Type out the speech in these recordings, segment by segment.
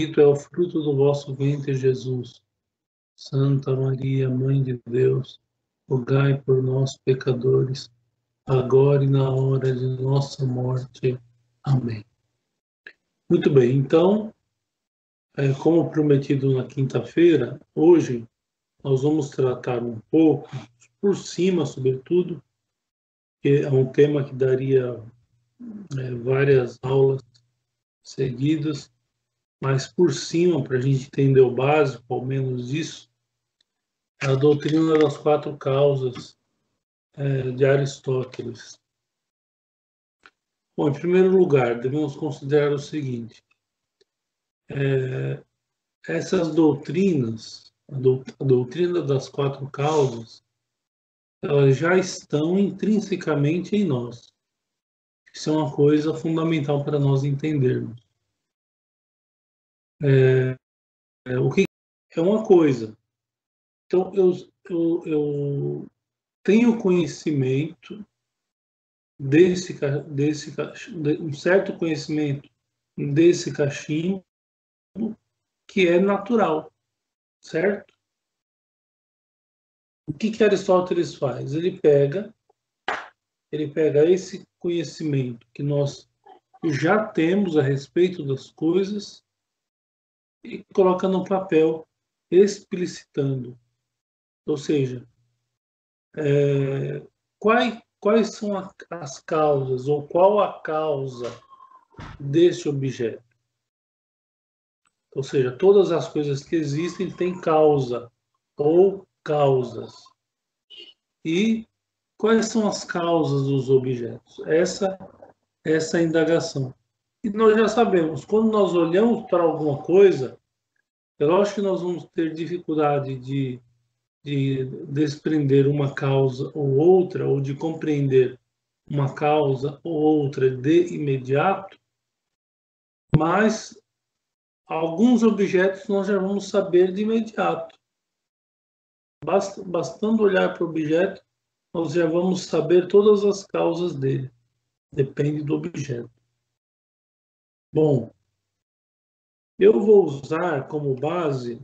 é o fruto do vosso ventre, Jesus. Santa Maria, Mãe de Deus, rogai por nós, pecadores, agora e na hora de nossa morte. Amém. Muito bem, então, é, como prometido na quinta-feira, hoje nós vamos tratar um pouco, por cima, sobretudo, que é um tema que daria é, várias aulas seguidas, mas por cima, para a gente entender o básico, ao menos isso, a doutrina das quatro causas é, de Aristóteles. Bom, em primeiro lugar, devemos considerar o seguinte: é, essas doutrinas, a, doutrina das quatro causas, elas já estão intrinsecamente em nós. Isso é uma coisa fundamental para nós entendermos. É, é, o que é uma coisa. Então, eu, eu, eu tenho conhecimento desse, desse um certo conhecimento desse cachimbo que é natural, certo? O que, que Aristóteles faz? Ele pega, ele pega esse conhecimento que nós já temos a respeito das coisas e coloca no papel explicitando. Ou seja, é, quais, quais são a, as causas ou qual a causa desse objeto? Ou seja, todas as coisas que existem têm causa ou causas. E quais são as causas dos objetos? Essa essa indagação. E nós já sabemos, quando nós olhamos para alguma coisa, é lógico que nós vamos ter dificuldade de, de desprender uma causa ou outra, ou de compreender uma causa ou outra de imediato, mas alguns objetos nós já vamos saber de imediato. Basta, bastando olhar para o objeto, nós já vamos saber todas as causas dele. Depende do objeto. Bom, eu vou usar como base,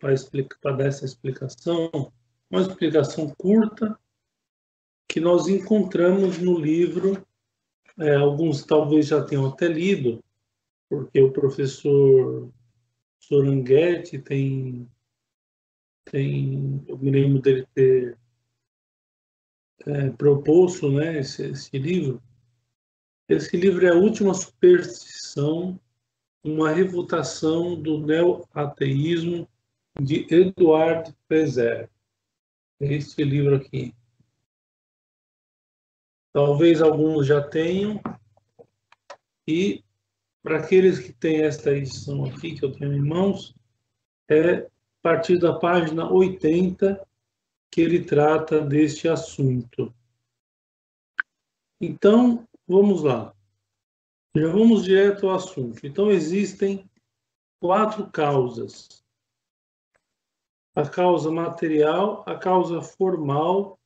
para dar essa explicação, uma explicação curta que nós encontramos no livro, é, alguns talvez já tenham até lido, porque o professor Soranghetti tem, tem, eu me lembro dele ter é, proposto né, esse, esse livro, esse livro é a última superstição, uma refutação do neo-ateísmo de Eduard Pezer. Este livro aqui. Talvez alguns já tenham. E para aqueles que têm esta edição aqui, que eu tenho em mãos, é a partir da página 80 que ele trata deste assunto. Então, Vamos lá. Já vamos direto ao assunto. Então, existem quatro causas: a causa material, a causa formal,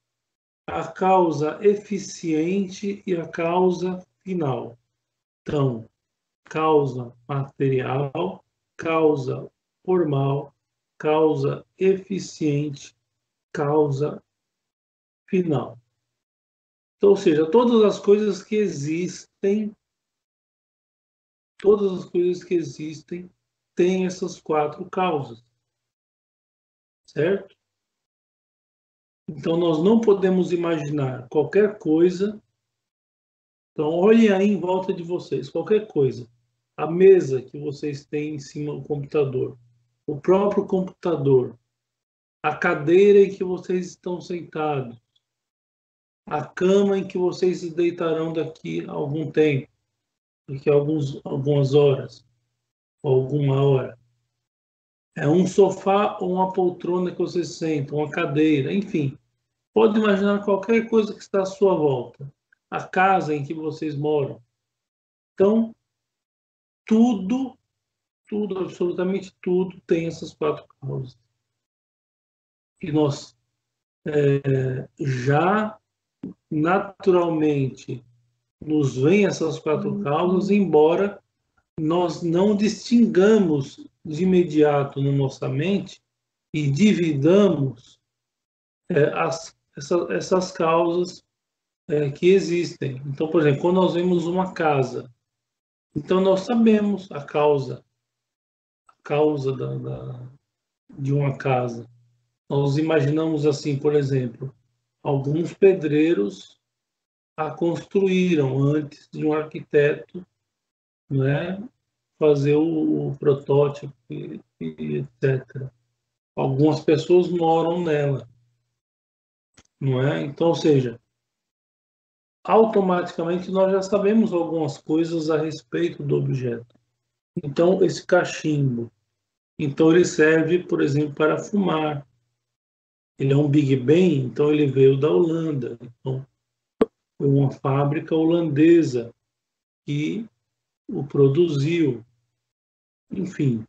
a causa eficiente e a causa final. Então, causa material, causa formal, causa eficiente, causa final. Então, ou seja, todas as coisas que existem, todas as coisas que existem têm essas quatro causas. Certo? Então, nós não podemos imaginar qualquer coisa. Então, olhem aí em volta de vocês, qualquer coisa. A mesa que vocês têm em cima do computador, o próprio computador, a cadeira em que vocês estão sentados, a cama em que vocês se deitarão daqui a algum tempo, daqui a alguns, algumas horas, ou alguma hora. É um sofá ou uma poltrona que vocês sentam, uma cadeira, enfim. Pode imaginar qualquer coisa que está à sua volta. A casa em que vocês moram. Então, tudo, tudo, absolutamente tudo tem essas quatro causas. E nós é, já naturalmente nos vêm essas quatro causas, embora nós não distingamos de imediato na nossa mente e dividamos é, as, essa, essas causas é, que existem. Então, por exemplo, quando nós vemos uma casa, então nós sabemos a causa, a causa da, da, de uma casa. Nós imaginamos assim, por exemplo, alguns pedreiros a construíram antes de um arquiteto né, fazer o, protótipo e, e etc. Algumas pessoas moram nela, não é? Então, ou seja, automaticamente nós já sabemos algumas coisas a respeito do objeto. Então, esse cachimbo, então ele serve, por exemplo, para fumar. Ele é um Big Ben, então ele veio da Holanda. Então, foi uma fábrica holandesa que o produziu. Enfim,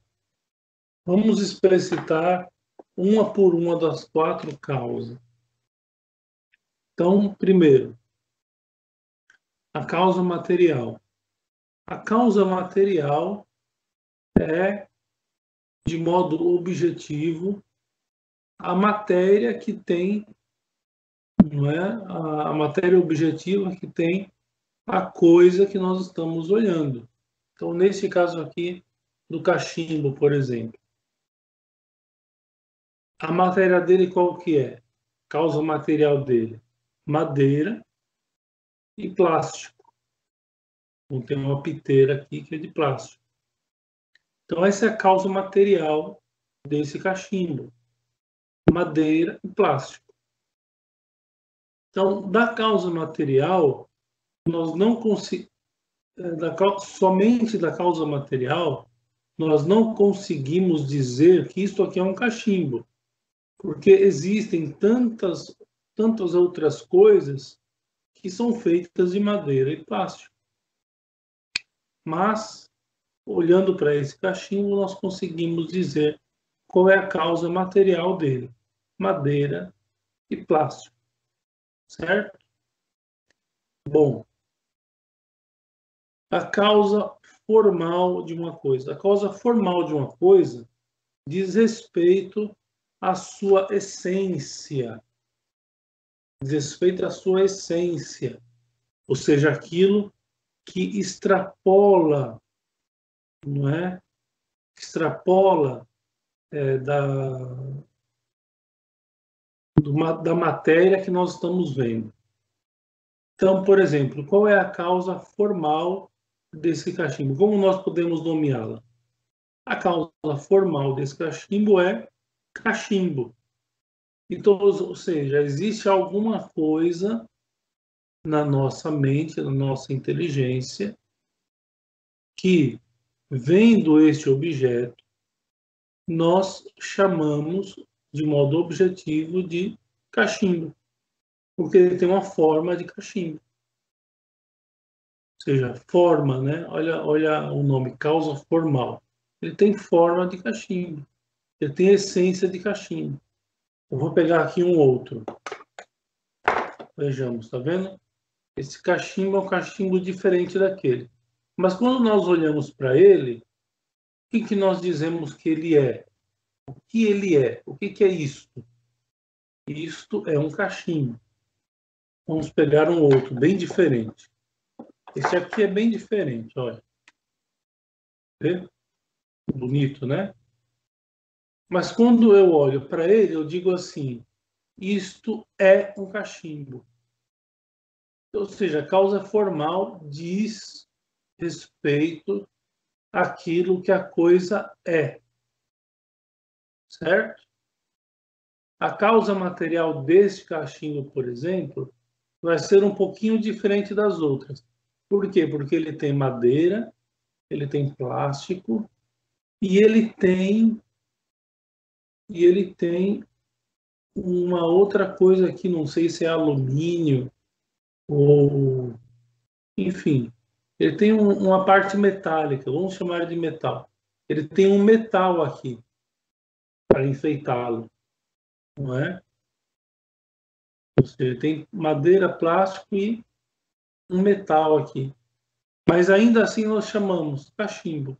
vamos explicitar uma por uma das quatro causas. Então, primeiro, a causa material. A causa material é, de modo objetivo, a matéria que tem, não é? A matéria objetiva que tem a coisa que nós estamos olhando. Então, nesse caso aqui, do cachimbo, por exemplo. A matéria dele qual que é? Causa material dele? Madeira e plástico. Então, tem uma piteira aqui que é de plástico. Então, essa é a causa material desse cachimbo. Madeira e plástico. Então, da causa material, nós não conseguimos, da, somente da causa material, nós não conseguimos dizer que isto aqui é um cachimbo, porque existem tantas, tantas outras coisas que são feitas de madeira e plástico. Mas, olhando para esse cachimbo, nós conseguimos dizer qual é a causa material dele: madeira e plástico. Certo? Bom, a causa formal de uma coisa. A causa formal de uma coisa diz respeito à sua essência. Diz respeito à sua essência. Ou seja, aquilo que extrapola, não é? Extrapola é, da, da matéria que nós estamos vendo. Então, por exemplo, qual é a causa formal desse cachimbo. Como nós podemos nomeá-la? A causa formal desse cachimbo é cachimbo. Então, ou seja, existe alguma coisa na nossa mente, na nossa inteligência, que, vendo este objeto, nós chamamos de modo objetivo de cachimbo, porque ele tem uma forma de cachimbo seja, forma, né? Olha, olha o nome, causa formal. Ele tem forma de cachimbo. Ele tem essência de cachimbo. Eu vou pegar aqui um outro. Vejamos, tá vendo? Esse cachimbo é um cachimbo diferente daquele. Mas quando nós olhamos para ele, o que, que nós dizemos que ele é? O que ele é? O que, que é isto? Isto é um cachimbo. Vamos pegar um outro, bem diferente. Esse aqui é bem diferente, olha. Vê? Bonito, né? Mas quando eu olho para ele, eu digo assim: isto é um cachimbo. Ou seja, a causa formal diz respeito àquilo que a coisa é. Certo? A causa material deste cachimbo, por exemplo, vai ser um pouquinho diferente das outras. Por quê? Porque ele tem madeira, ele tem plástico e ele tem e ele tem uma outra coisa aqui, não sei se é alumínio ou enfim, ele tem um, uma parte metálica, vamos chamar de metal. Ele tem um metal aqui para enfeitá-lo, não é? Ou seja, tem madeira, plástico e um metal aqui. Mas ainda assim nós chamamos cachimbo.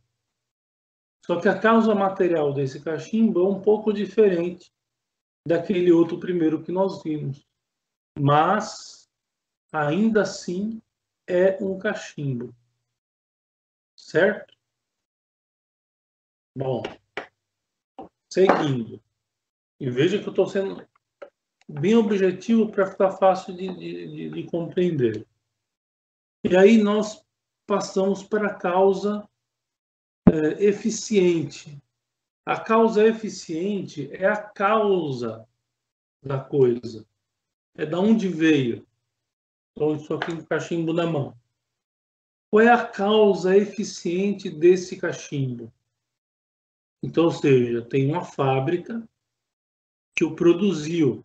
Só que a causa material desse cachimbo é um pouco diferente daquele outro primeiro que nós vimos. Mas ainda assim é um cachimbo. Certo? Bom, seguindo. E veja que eu estou sendo bem objetivo para ficar fácil de, de, de, compreender. E aí nós passamos para a causa é, eficiente. A causa eficiente é a causa da coisa. É da onde veio. Então, isso aqui no cachimbo na mão. Qual é a causa eficiente desse cachimbo? Então, ou seja, tem uma fábrica que o produziu,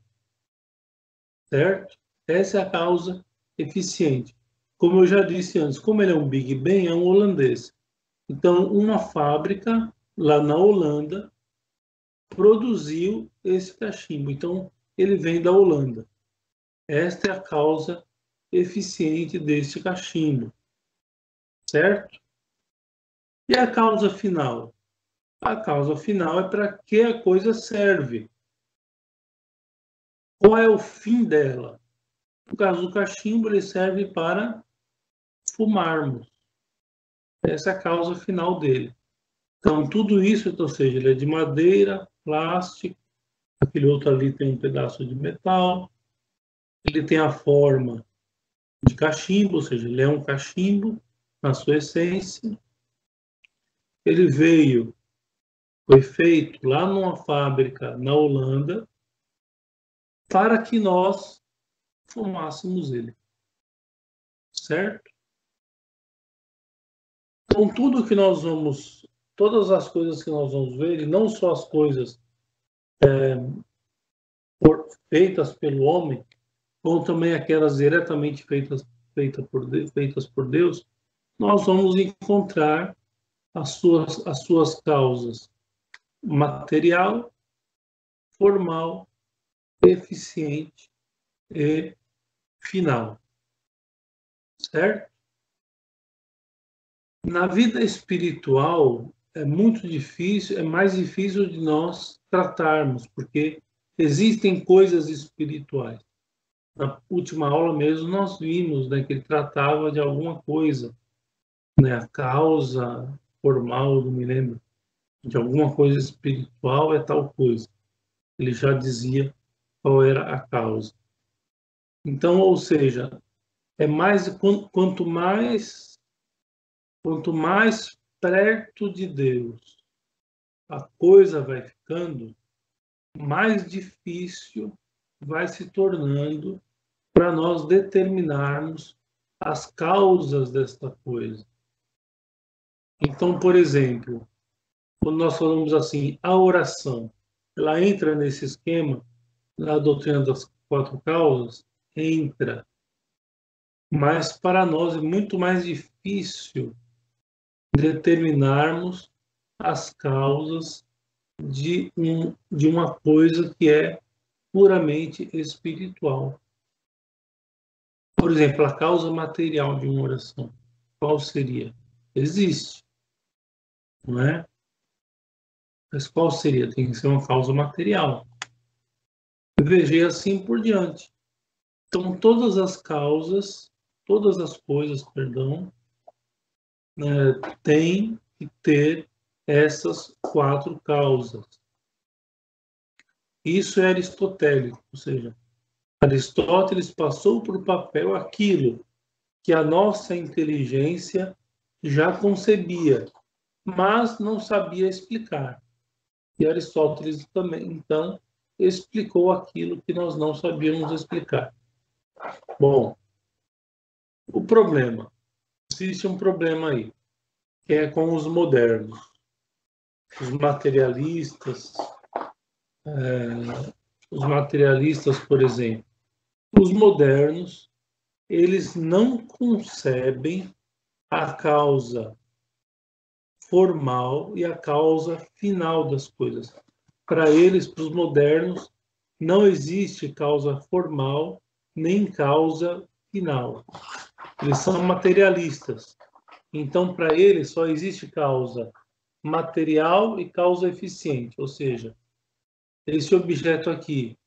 certo? Essa é a causa eficiente. Como eu já disse antes, como ele é um Big Bang, é um holandês. Então, uma fábrica lá na Holanda produziu esse cachimbo. Então, ele vem da Holanda. Esta é a causa eficiente deste cachimbo. Certo? E a causa final? A causa final é para que a coisa serve. Qual é o fim dela? No caso do cachimbo, ele serve para fumarmos. Essa é a causa final dele. Então, tudo isso, ou seja, ele é de madeira, plástico, aquele outro ali tem um pedaço de metal, ele tem a forma de cachimbo, ou seja, ele é um cachimbo na sua essência. Ele veio, foi feito lá numa fábrica na Holanda para que nós fumássemos ele. Certo? Então, tudo que nós vamos, todas as coisas que nós vamos ver, e não só as coisas é, por, feitas pelo homem, ou também aquelas diretamente feitas, feita por, feitas por Deus, nós vamos encontrar as suas, as suas causas material, formal, eficiente e final. Certo? Na vida espiritual é muito difícil, é mais difícil de nós tratarmos, porque existem coisas espirituais. Na última aula mesmo nós vimos né, que ele tratava de alguma coisa, né, a causa formal, não me lembro, de alguma coisa espiritual é tal coisa. Ele já dizia qual era a causa. Então, ou seja, é mais quanto mais Quanto mais perto de Deus a coisa vai ficando, mais difícil vai se tornando para nós determinarmos as causas desta coisa. Então, por exemplo, quando nós falamos assim, a oração, ela entra nesse esquema da doutrina das quatro causas? Entra. Mas para nós é muito mais difícil determinarmos as causas de, um, de uma coisa que é puramente espiritual. Por exemplo, a causa material de uma oração, qual seria? Existe, não é? Mas qual seria? Tem que ser uma causa material. Veja assim por diante. Então, todas as causas, todas as coisas, perdão, né, tem que ter essas quatro causas. Isso é aristotélico, ou seja, Aristóteles passou o papel aquilo que a nossa inteligência já concebia, mas não sabia explicar. E Aristóteles também, então, explicou aquilo que nós não sabíamos explicar. Bom, o problema existe um problema aí, que é com os modernos. Os materialistas, é, os materialistas, por exemplo, os modernos, eles não concebem a causa formal e a causa final das coisas. Para eles, para os modernos, não existe causa formal nem causa final. Eles são materialistas. Então, para ele, só existe causa material e causa eficiente, ou seja, esse objeto aqui,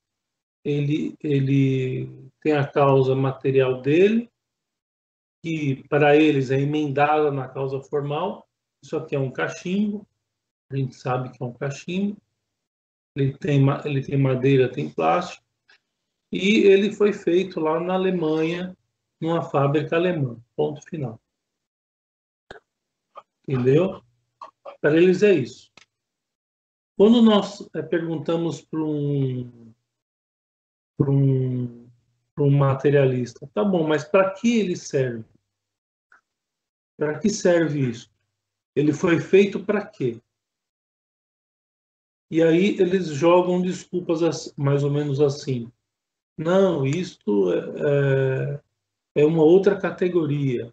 ele, ele tem a causa material dele, que para eles é emendada na causa formal, isso aqui é um cachimbo, a gente sabe que é um cachimbo, ele tem, ele tem madeira, tem plástico, e ele foi feito lá na Alemanha, numa fábrica alemã, ponto final. Entendeu? Para eles é isso. Quando nós é, perguntamos para um, um, um materialista, tá bom, mas para que ele serve? Para que serve isso? Ele foi feito para quê? E aí eles jogam desculpas mais ou menos assim. Não, isto é, é, é uma outra categoria.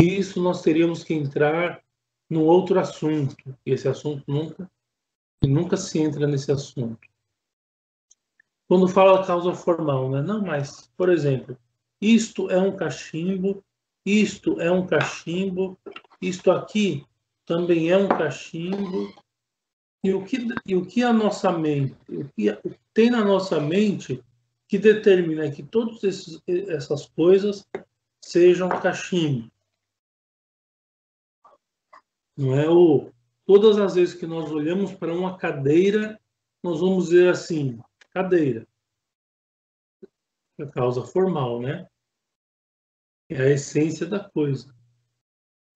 Isso nós teríamos que entrar num outro assunto. E esse assunto nunca, nunca se entra nesse assunto. Quando fala causa formal, né? Não, mas, por exemplo, isto é um cachimbo, isto é um cachimbo, isto aqui também é um cachimbo, e o que, e o que a nossa mente, o que tem na nossa mente que determina que todas essas coisas sejam cachimbo. Não é o todas as vezes que nós olhamos para uma cadeira, nós vamos dizer assim, cadeira. É a causa formal, né? É a essência da coisa.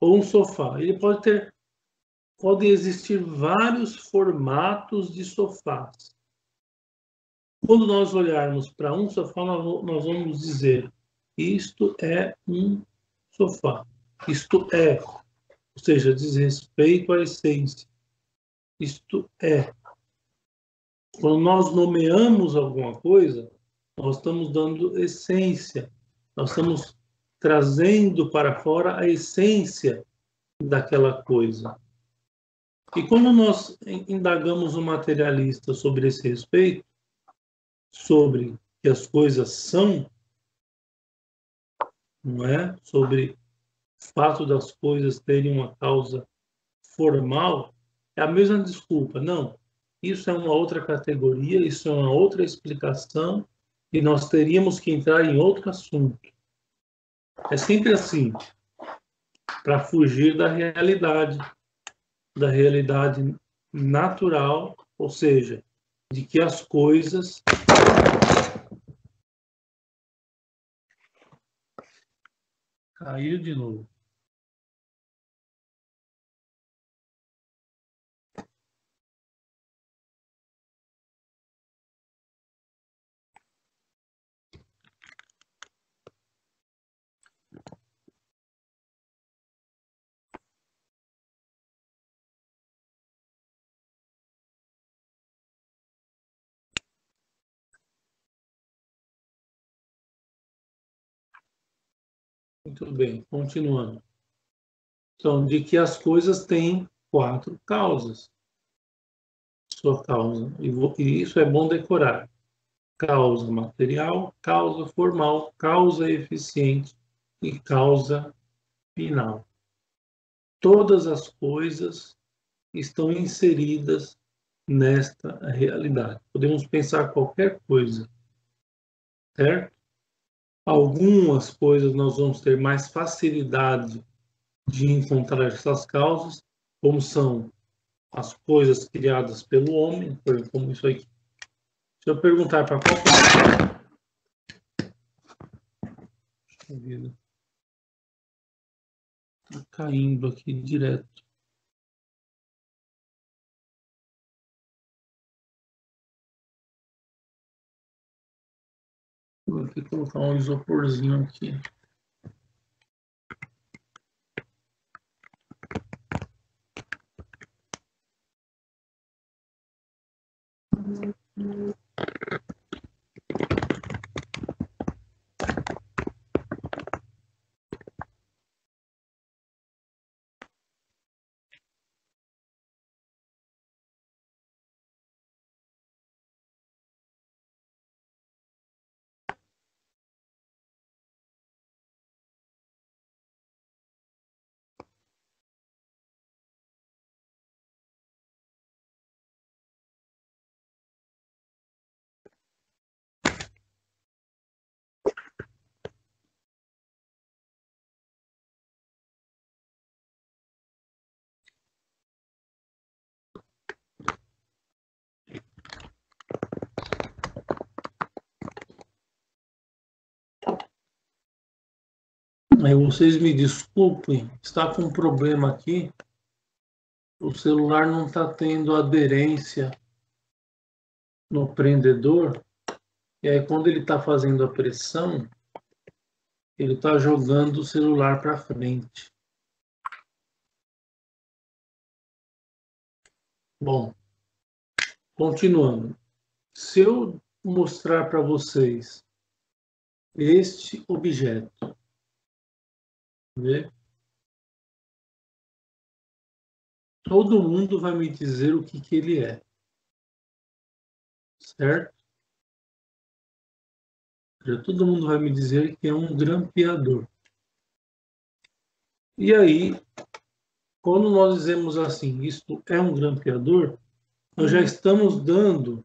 Ou um sofá. Ele pode ter podem existir vários formatos de sofás. Quando nós olharmos para um sofá, nós vamos dizer: isto é um sofá. Isto é, ou seja, diz respeito à essência. Isto é. Quando nós nomeamos alguma coisa, nós estamos dando essência. Nós estamos trazendo para fora a essência daquela coisa. E quando nós indagamos o materialista sobre esse respeito, sobre que as coisas são, não é? Sobre o fato das coisas terem uma causa formal, é a mesma desculpa. Não, isso é uma outra categoria, isso é uma outra explicação e nós teríamos que entrar em outro assunto. É sempre assim, para fugir da realidade, da realidade natural, ou seja, de que as coisas caiu de novo. Muito bem, continuando. Então, de que as coisas têm quatro causas. Sua causa. E isso é bom decorar. Causa material, causa formal, causa eficiente e causa final. Todas as coisas estão inseridas nesta realidade. Podemos pensar qualquer coisa, certo? Algumas coisas nós vamos ter mais facilidade de encontrar essas causas, como são as coisas criadas pelo homem, por exemplo, como isso aqui. Se eu perguntar para qual Está caindo aqui direto. Vou aqui colocar um isoporzinho aqui. Aí vocês me desculpem, está com um problema aqui. O celular não está tendo aderência no prendedor. E aí, quando ele está fazendo a pressão, ele está jogando o celular para frente. Bom, continuando. Se eu mostrar para vocês este objeto, vê? Todo mundo vai me dizer o que, que ele é. Certo? Todo mundo vai me dizer que é um grampeador. E aí, quando nós dizemos assim, isto é um grampeador, nós já estamos dando,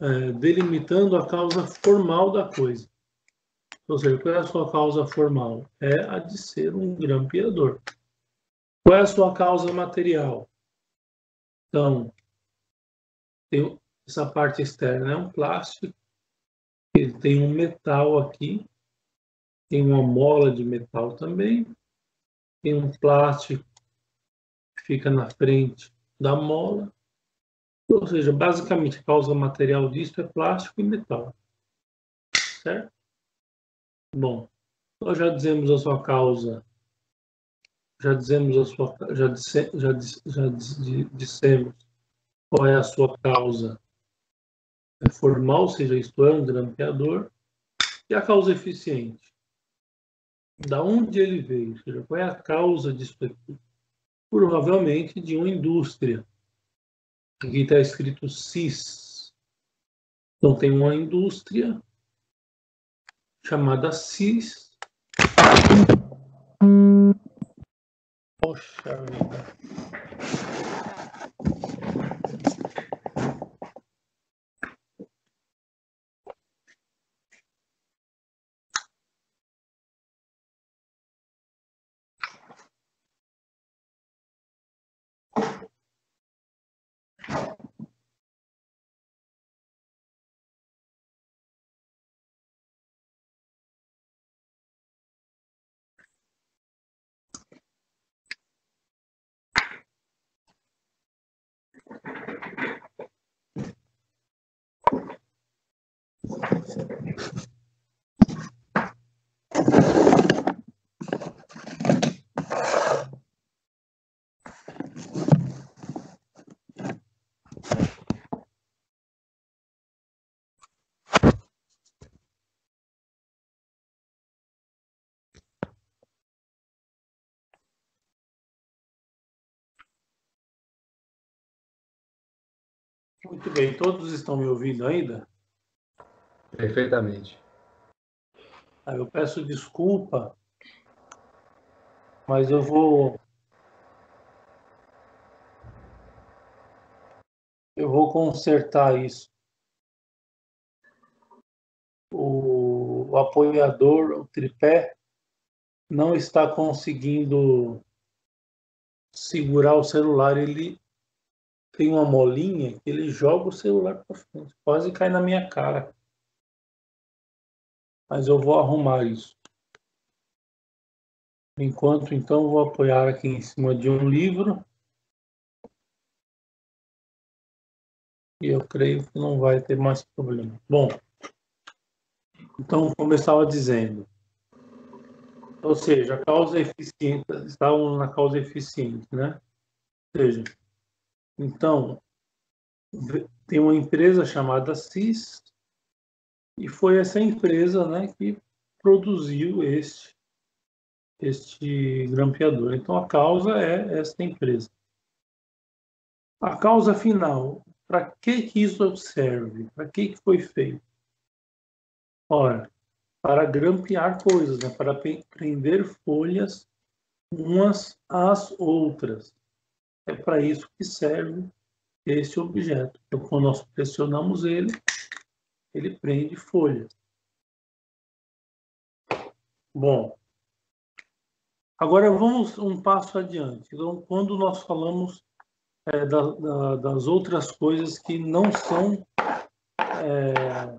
é, delimitando a causa formal da coisa. Ou seja, qual é a sua causa formal? É a de ser um grampeador. Qual é a sua causa material? Então, tem essa parte externa é um plástico, ele tem um metal aqui, tem uma mola de metal também, tem um plástico que fica na frente da mola. Ou seja, basicamente a causa material disso é plástico e metal. Certo? Bom, nós já dizemos a sua causa, já dizemos a sua, já, disse, já, já dissemos qual é a sua causa formal, ou seja, isto é, um grampeador, e a causa eficiente. Da onde ele veio? Seja, qual é a causa disso aqui? Provavelmente de uma indústria. Aqui está escrito CIS. Então tem uma indústria chamada CIS. Poxa vida. Muito bem, todos estão me ouvindo ainda? Perfeitamente. Eu peço desculpa, mas eu vou. Eu vou consertar isso. O, o apoiador, o tripé, não está conseguindo segurar o celular. Ele tem uma molinha que ele joga o celular para frente. Quase cai na minha cara. Mas eu vou arrumar isso. Enquanto então vou apoiar aqui em cima de um livro. E eu creio que não vai ter mais problema. Bom, então estava dizendo, ou seja, a causa eficiente, estavam na causa eficiente, né? Ou seja, então, tem uma empresa chamada CIS, e foi essa empresa né, que produziu este, este grampeador. Então, a causa é esta empresa. A causa final, para que, que isso serve? Para que, que foi feito? Ora, para grampear coisas, né? para prender folhas umas às outras. É para isso que serve esse objeto. Então, quando nós pressionamos ele, ele prende folhas. Bom, agora vamos um passo adiante. Então, quando nós falamos é, da, da, das outras coisas que não são é,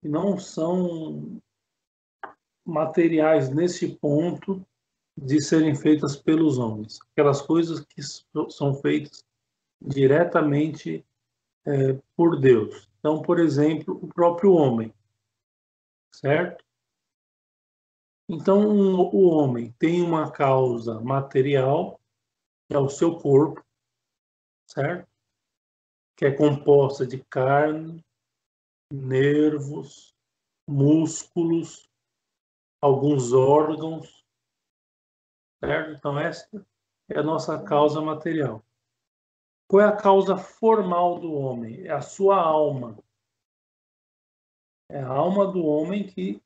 que não são materiais nesse ponto de serem feitas pelos homens. Aquelas coisas que são feitas diretamente é, por Deus. Então, por exemplo, o próprio homem, certo? Então, o homem tem uma causa material, que é o seu corpo, certo? Que é composta de carne, nervos, músculos, alguns órgãos, certo? Então, essa é a nossa causa material. Qual é a causa formal do homem? É a sua alma. É a alma do homem que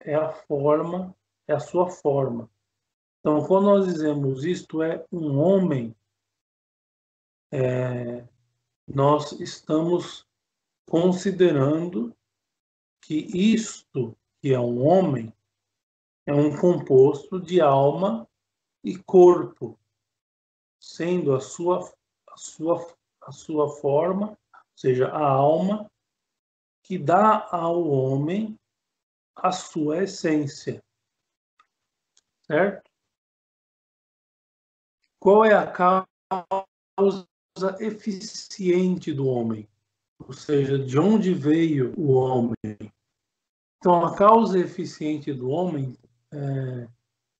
é a forma, é a sua forma. Então, quando nós dizemos isto é um homem, é, nós estamos considerando que isto que é um homem é um composto de alma e corpo, sendo a sua, sua, a sua forma, ou seja, a alma, que dá ao homem a sua essência. Certo? Qual é a causa eficiente do homem? Ou seja, de onde veio o homem? Então, a causa eficiente do homem, é,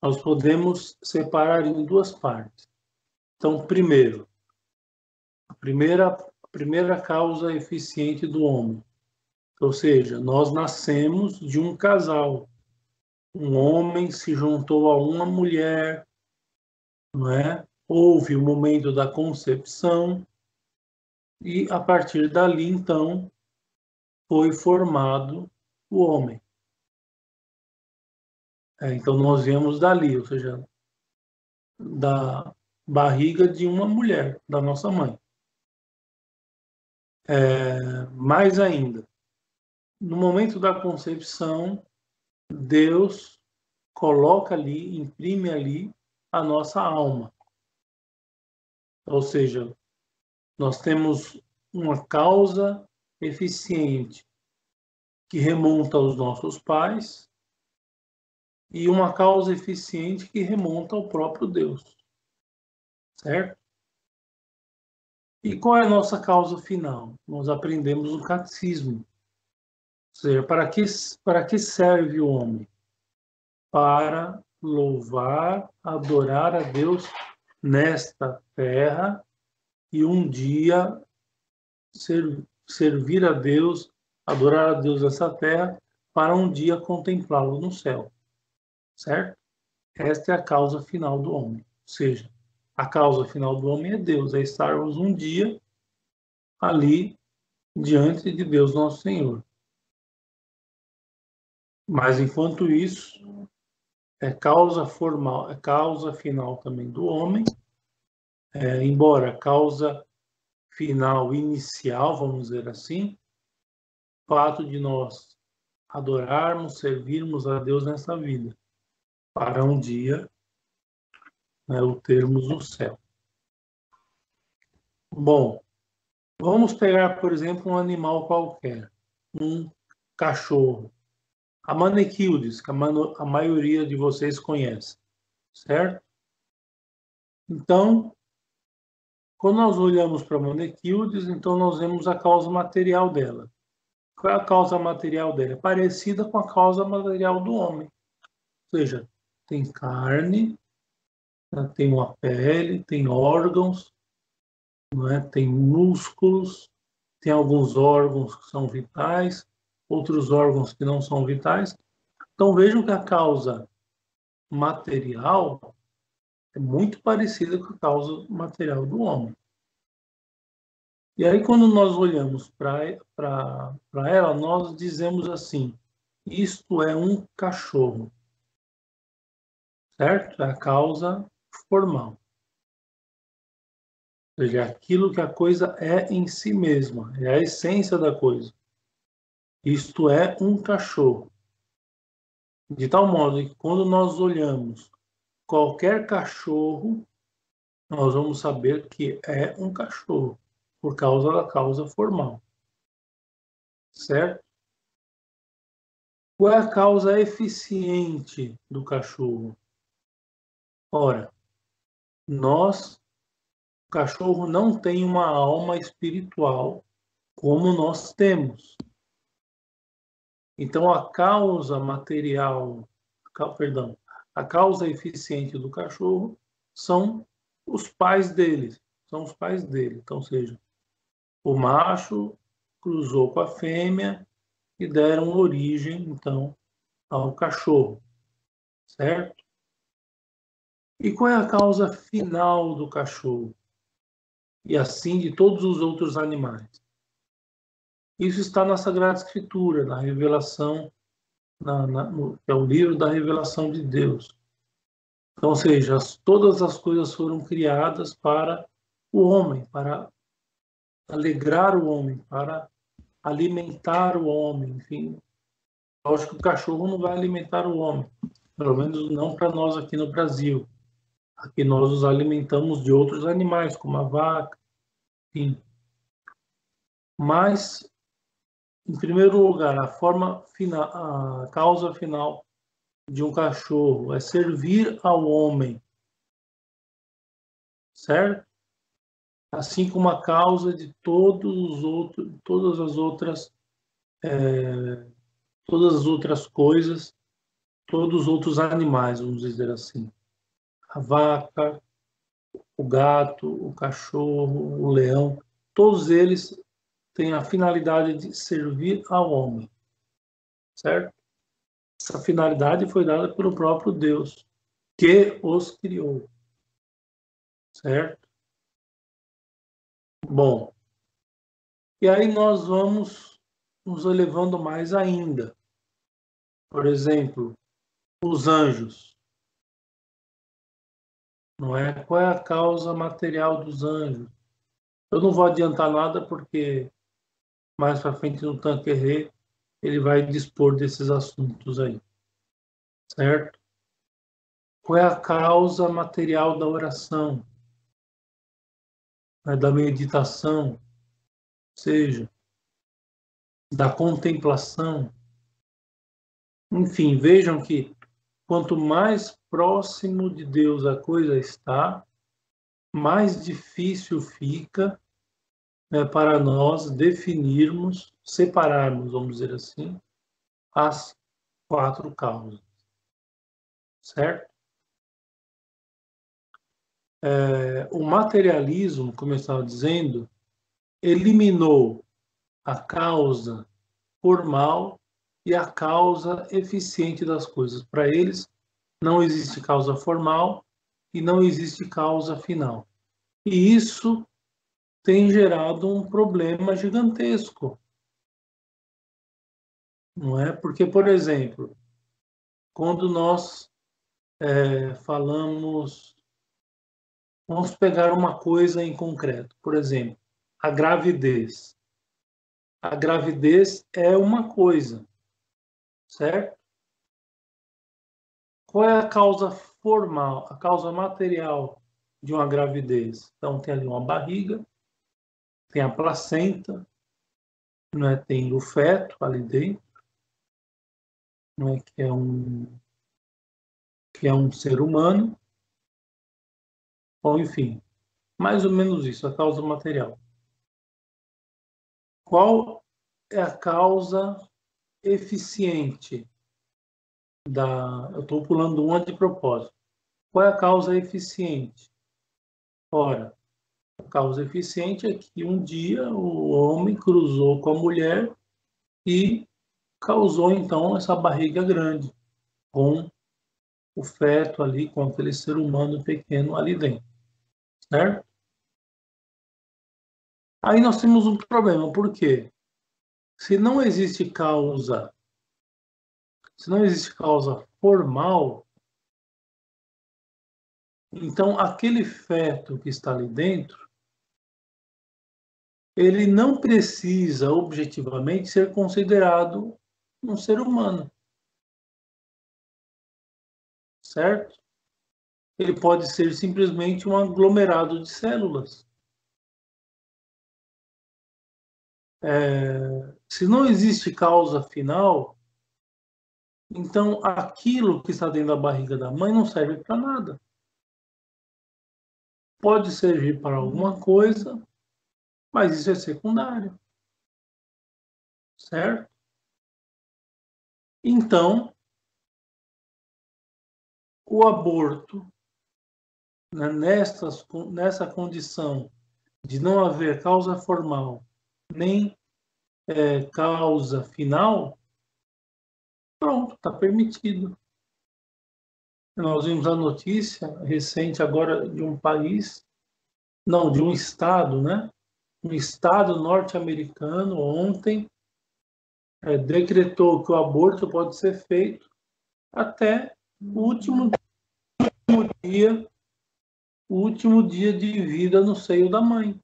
nós podemos separar em duas partes. Então, primeiro, primeira, a primeira causa eficiente do homem ou seja, nós nascemos de um casal. Um homem se juntou a uma mulher, não é? Houve o momento da concepção e a partir dali então foi formado o homem. É, então nós viemos dali, ou seja, da barriga de uma mulher, da nossa mãe. É, mais ainda, no momento da concepção, Deus coloca ali, imprime ali a nossa alma. Ou seja, nós temos uma causa eficiente que remonta aos nossos pais e uma causa eficiente que remonta ao próprio Deus. Certo? E qual é a nossa causa final? Nós aprendemos no catecismo seja, para que, para que serve o homem? Para louvar, adorar a Deus nesta terra e um dia ser, servir a Deus, adorar a Deus nessa terra, para um dia contemplá-lo no céu. Certo? Esta é a causa final do homem. Ou seja, a causa final do homem é Deus, é estarmos um dia ali diante de Deus nosso Senhor. Mas enquanto isso, é causa formal, é causa final também do homem, é, embora causa final inicial, vamos dizer assim, o fato de nós adorarmos, servirmos a Deus nessa vida, para um dia né, o termos no céu. Bom, vamos pegar, por exemplo, um animal qualquer, um cachorro a Manequildes, que a, a maioria de vocês conhece, certo? Então, quando nós olhamos para a Manequildes, então nós vemos a causa material dela. Qual é a causa material dela? É parecida com a causa material do homem. Ou seja, tem carne, né, tem uma pele, tem órgãos, é? tem músculos, tem alguns órgãos que são vitais, outros órgãos que não são vitais. Então vejam que a causa material é muito parecida com a causa material do homem. E aí, quando nós olhamos para ela, nós dizemos assim: isto é um cachorro. Certo? É a causa formal. Ou seja, é aquilo que a coisa é em si mesma, é a essência da coisa. Isto é um cachorro. De tal modo que quando nós olhamos qualquer cachorro, nós vamos saber que é um cachorro, por causa da causa formal. Certo? Qual é a causa eficiente do cachorro? Ora, nós, o cachorro não tem uma alma espiritual como nós temos. Então, a causa material, perdão, a causa eficiente do cachorro são os pais dele, são os pais dele. Então, seja, o macho cruzou com a fêmea e deram origem, então, ao cachorro, certo? E qual é a causa final do cachorro? E assim de todos os outros animais. Isso está na Sagrada Escritura, na revelação, na, na, no, é o livro da revelação de Deus. Então, ou seja, as, todas as coisas foram criadas para o homem, para alegrar o homem, para alimentar o homem, enfim. Lógico que o cachorro não vai alimentar o homem, pelo menos não para nós aqui no Brasil. Aqui nós os alimentamos de outros animais, como a vaca, enfim. Mas em primeiro lugar, a forma final, a causa final de um cachorro é servir ao homem, certo? Assim como a causa de todos os outros, todas as outras, é, todas as outras coisas, todos os outros animais, vamos dizer assim. A vaca, o gato, o cachorro, o leão, todos eles tem a finalidade de servir ao homem. Certo? Essa finalidade foi dada pelo próprio Deus, que os criou. Certo? Bom, e aí nós vamos nos elevando mais ainda. Por exemplo, os anjos. Não é? Qual é a causa material dos anjos? Eu não vou adiantar nada porque mais para frente no Tanquerê, ele vai dispor desses assuntos aí. Certo? Qual é a causa material da oração? É da meditação, seja, da contemplação. Enfim, vejam que quanto mais próximo de Deus a coisa está, mais difícil fica né, para nós definirmos, separarmos, vamos dizer assim, as quatro causas. Certo? É, o materialismo, como eu estava dizendo, eliminou a causa formal e a causa eficiente das coisas. Para eles, não existe causa formal e não existe causa final. E isso tem gerado um problema gigantesco. Não é? Porque, por exemplo, quando nós é, falamos. Vamos pegar uma coisa em concreto, por exemplo, a gravidez. A gravidez é uma coisa, certo? Qual é a causa formal, a causa material de uma gravidez? Então, tem ali uma barriga, tem a placenta, né? tem o feto ali dentro, né? que, é um, que é um ser humano. Bom, enfim, mais ou menos isso, a causa material. Qual é a causa eficiente da. Eu estou pulando uma de propósito. Qual é a causa eficiente? Ora, a causa eficiente é que um dia o homem cruzou com a mulher e causou então essa barriga grande com o feto ali, com aquele ser humano pequeno ali dentro. Certo? Aí nós temos um problema, por quê? Se não existe causa, se não existe causa formal, então aquele feto que está ali dentro ele não precisa objetivamente ser considerado um ser humano. Certo? Ele pode ser simplesmente um aglomerado de células. É, se não existe causa final, Então, aquilo que está dentro da barriga da mãe não serve para nada. Pode servir para alguma coisa, mas isso é secundário. Certo? Então, o aborto, né, nessa condição de não haver causa formal nem é, causa final, pronto, está permitido. Nós vimos a notícia recente agora de um país, não, de um estado, né? Um estado norte-americano ontem é, decretou que o aborto pode ser feito até o último, dia, o último dia de vida no seio da mãe.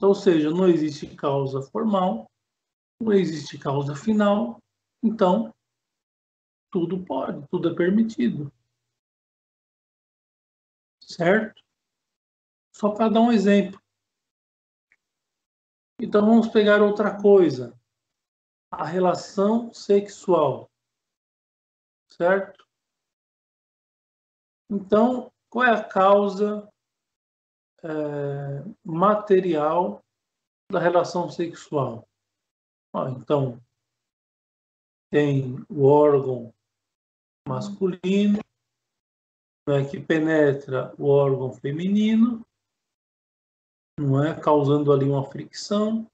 Ou seja, não existe causa formal, não existe causa final, então tudo pode, tudo é permitido. Certo? Só para dar um exemplo. Então vamos pegar outra coisa. A relação sexual. Certo? Então, qual é a causa é, material da relação sexual? Ah, então, tem o órgão masculino, né, que penetra o órgão feminino, não é causando ali uma fricção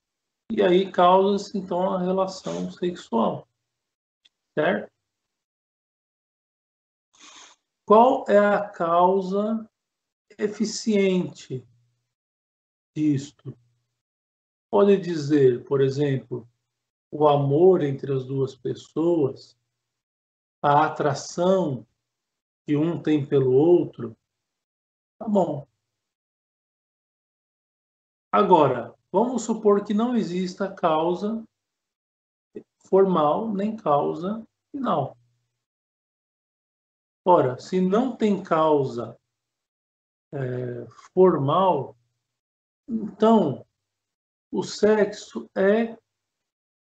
e aí causa-se então a relação sexual, certo? Qual é a causa eficiente disto? Pode dizer, por exemplo, o amor entre as duas pessoas, a atração que um tem pelo outro, tá bom. Agora, vamos supor que não exista causa formal nem causa final. Ora, se não tem causa é, formal, então o sexo é,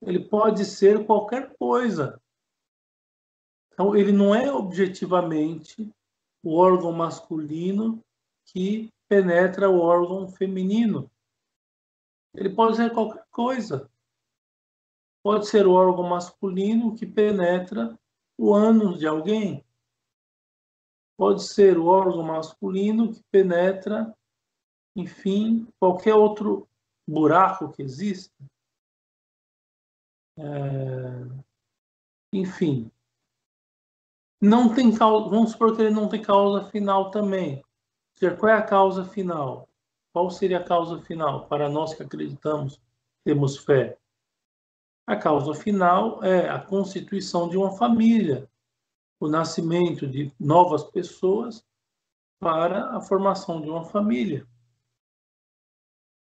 ele pode ser qualquer coisa. Então, ele não é objetivamente o órgão masculino que penetra o órgão feminino. Ele pode ser qualquer coisa. Pode ser o órgão masculino que penetra o ânus de alguém. Pode ser o órgão masculino que penetra, enfim, qualquer outro buraco que exista. É... Enfim. Não tem causa, vamos supor que ele não tem causa final também. Qual é a causa final? Qual seria a causa final para nós que acreditamos, temos fé? A causa final é a constituição de uma família, o nascimento de novas pessoas para a formação de uma família.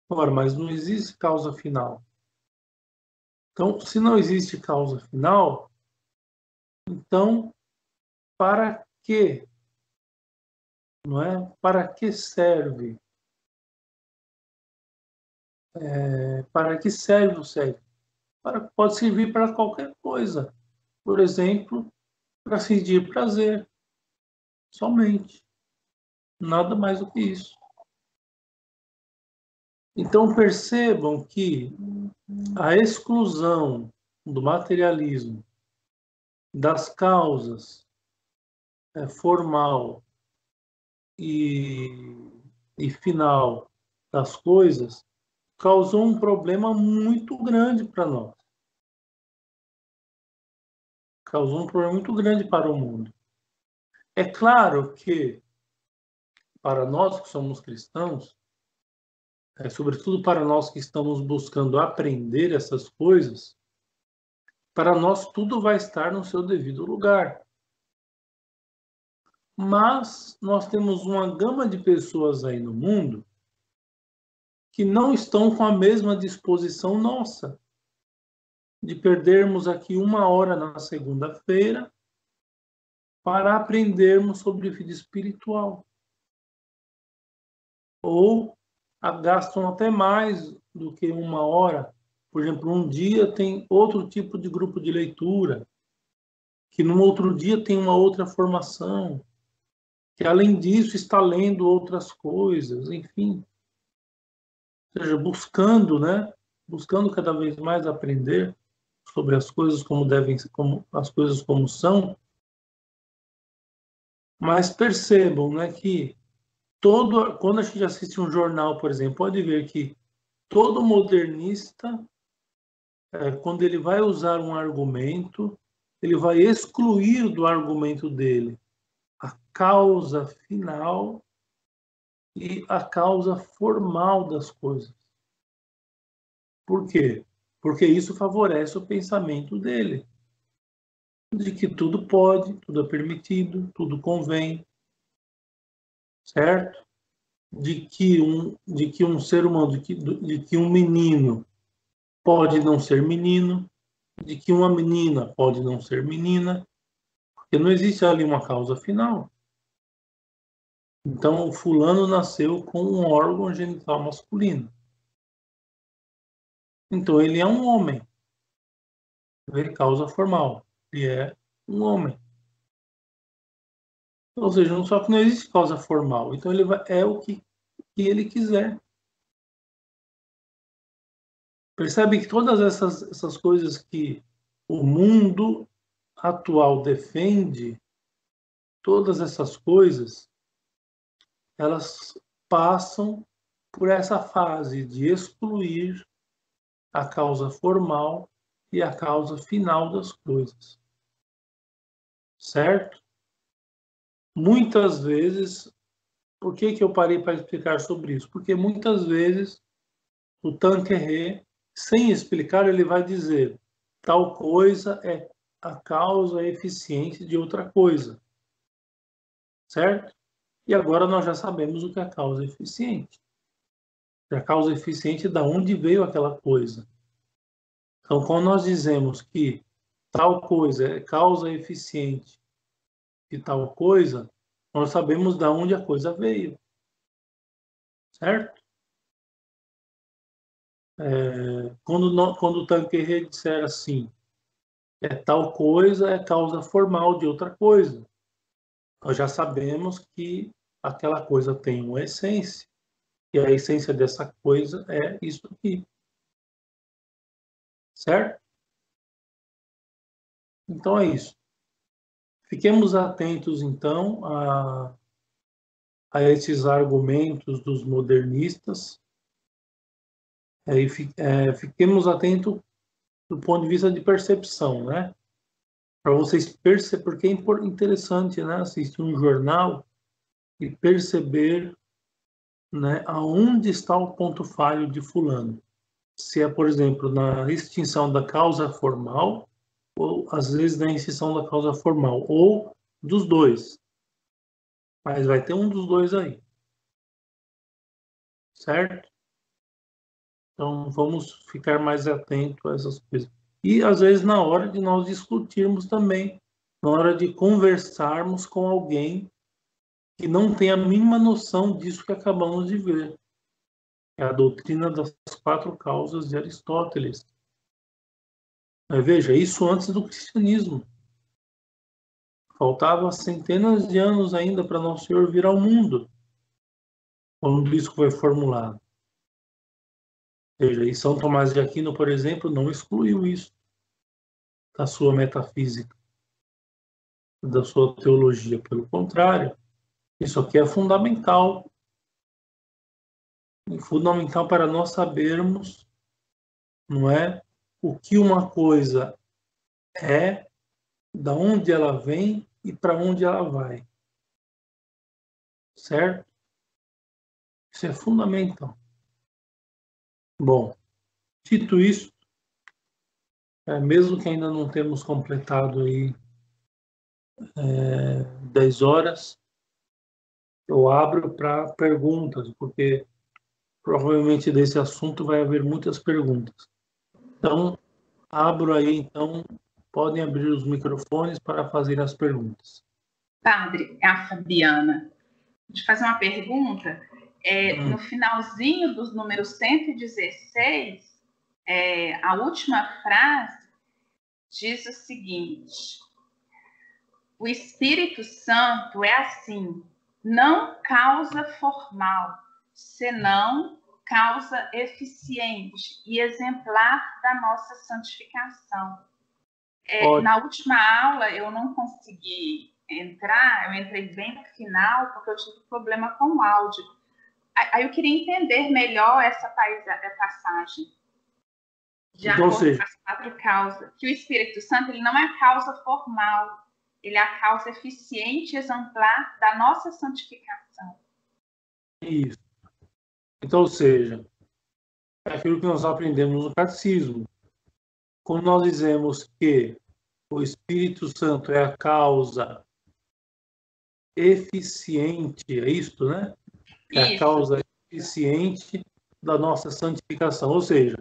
Ora, mas não existe causa final. Então, se não existe causa final, então para que? Não é? Para que serve é, para que serve o cérebro? Pode servir para qualquer coisa. Por exemplo, para sentir prazer. Somente. Nada mais do que isso. Então percebam que a exclusão do materialismo das causas é, formal e, e final das coisas causou um problema muito grande para nós. Causou um problema muito grande para o mundo. É claro que, para nós que somos cristãos, é, sobretudo para nós que estamos buscando aprender essas coisas, para nós tudo vai estar no seu devido lugar. Mas nós temos uma gama de pessoas aí no mundo que não estão com a mesma disposição nossa de perdermos aqui uma hora na segunda-feira para aprendermos sobre vida espiritual. Ou gastam até mais do que uma hora por exemplo, um dia tem outro tipo de grupo de leitura, que no outro dia tem uma outra formação, que além disso está lendo outras coisas, enfim. Ou seja, buscando, né? Buscando cada vez mais aprender sobre as coisas como devem como as coisas como são. Mas percebam, né, que todo quando a gente assiste um jornal, por exemplo, pode ver que todo modernista é, quando ele vai usar um argumento, ele vai excluir do argumento dele a causa final e a causa formal das coisas. Por quê? Porque isso favorece o pensamento dele, de que tudo pode, tudo é permitido, tudo convém, certo? De que um, de que um ser humano, de que, de que um menino pode não ser menino, de que uma menina pode não ser menina, porque não existe ali uma causa final. Então, o fulano nasceu com um órgão genital masculino. Então, ele é um homem. Ele causa formal. Ele é um homem. Ou seja, só que não existe causa formal. Então, ele vai, é o que, que ele quiser. Percebe que todas essas, essas coisas que o mundo atual defende, todas essas coisas, elas passam por essa fase de excluir a causa formal e a causa final das coisas. Certo? Muitas vezes, por que, que eu parei para explicar sobre isso? Porque muitas vezes o Tanquerê sem explicar, ele vai dizer tal coisa é a causa eficiente de outra coisa. Certo? E agora nós já sabemos o que é a causa eficiente. A causa eficiente da onde veio aquela coisa. Então, quando nós dizemos que tal coisa é causa eficiente de tal coisa, nós sabemos da onde a coisa veio. Certo? É, quando, quando o Tanqueray disser assim, é tal coisa é causa formal de outra coisa. Nós já sabemos que aquela coisa tem uma essência. E a essência dessa coisa é isso aqui. Certo? Então é isso. Fiquemos atentos, então, a, a esses argumentos dos modernistas é, é, fiquemos atentos do ponto de vista de percepção, né? Para vocês perceberem, porque é interessante, né? Assistir um jornal e perceber, né? Aonde está o ponto falho de fulano. Se é, por exemplo, na extinção da causa formal ou às vezes na extinção da causa formal ou dos dois. Mas vai ter um dos dois aí. Certo? Então, vamos ficar mais atentos a essas coisas. E, às vezes, na hora de nós discutirmos também, na hora de conversarmos com alguém que não tem a mínima noção disso que acabamos de ver. É a doutrina das quatro causas de Aristóteles. Mas veja, isso antes do cristianismo. Faltava centenas de anos ainda para Nosso Senhor vir ao mundo, quando isso foi formulado seja, e São Tomás de Aquino, por exemplo, não excluiu isso da sua metafísica, da sua teologia. Pelo contrário, isso aqui é fundamental. Fundamental para nós sabermos, não é, o que uma coisa é, da onde ela vem e para onde ela vai. Certo? Isso é fundamental. Bom, dito isso, é, mesmo que ainda não temos completado aí é, 10 horas, eu abro para perguntas, porque provavelmente desse assunto vai haver muitas perguntas. Então, abro aí, então, podem abrir os microfones para fazer as perguntas. Padre, é a Fabiana. Deixa eu fazer uma pergunta é, hum. no finalzinho dos números 116, é, a última frase diz o seguinte: o Espírito Santo é assim, não causa formal, senão causa eficiente e exemplar da nossa santificação. É, na última aula eu não consegui entrar, eu entrei bem no final porque eu tive problema com o áudio. Aí eu queria entender melhor essa passagem. De então, acordo com as quatro causas, que o Espírito Santo ele não é causa formal, ele é a causa eficiente exemplar da nossa santificação. Isso. Então, ou seja, é aquilo que nós aprendemos no catecismo. Quando nós dizemos que o Espírito Santo é a causa eficiente, é isto, né? É a causa eficiente da nossa santificação. Ou seja,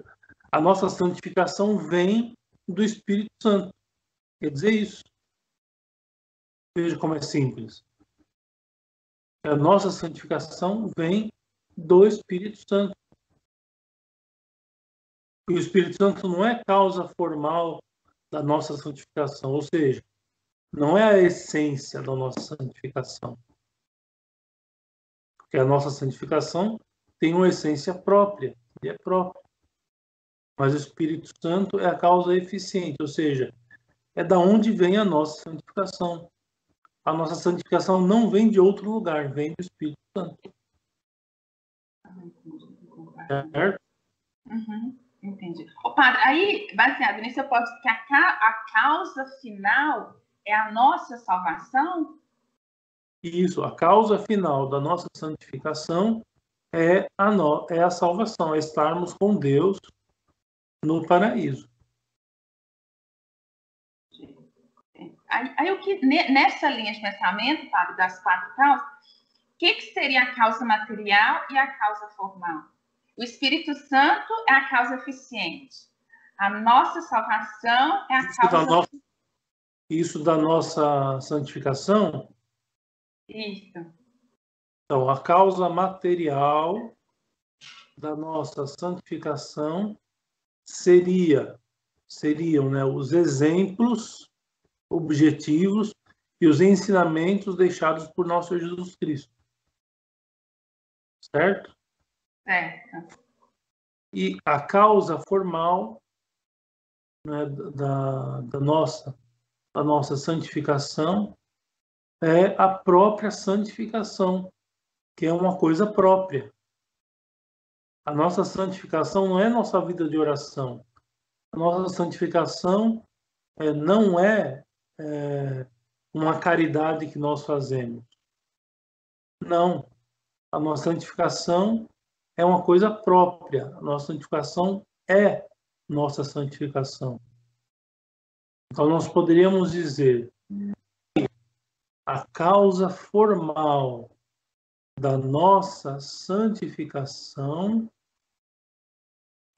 a nossa santificação vem do Espírito Santo. Quer dizer isso. Veja como é simples. A nossa santificação vem do Espírito Santo. E o Espírito Santo não é causa formal da nossa santificação, ou seja, não é a essência da nossa santificação. Porque a nossa santificação tem uma essência própria, e é própria. Mas o Espírito Santo é a causa eficiente, ou seja, é da onde vem a nossa santificação. A nossa santificação não vem de outro lugar, vem do Espírito Santo. Certo? Uhum, entendi. Ô, padre, aí, baseado nisso, eu posso dizer que a, a causa final é a nossa salvação? Isso, a causa final da nossa santificação é a, no, é a salvação, é estarmos com Deus no paraíso. Aí, aí o que nessa linha de pensamento, Fábio, das quatro causas, o que, que seria a causa material e a causa formal? O Espírito Santo é a causa eficiente. A nossa salvação é a isso causa. Da. Isso da nossa santificação? Isso. Então, a causa material da nossa santificação seria seriam né, os exemplos objetivos e os ensinamentos deixados por nosso Jesus Cristo. Certo? Certo. E a causa formal né, da, da, nossa, da nossa santificação é a própria santificação, que é uma coisa própria. A nossa santificação não é nossa vida de oração. A nossa santificação é, não é é, uma caridade que nós fazemos. Não. A nossa santificação é uma coisa própria. A nossa santificação é nossa santificação. Então, nós poderíamos dizer que a causa formal da nossa santificação,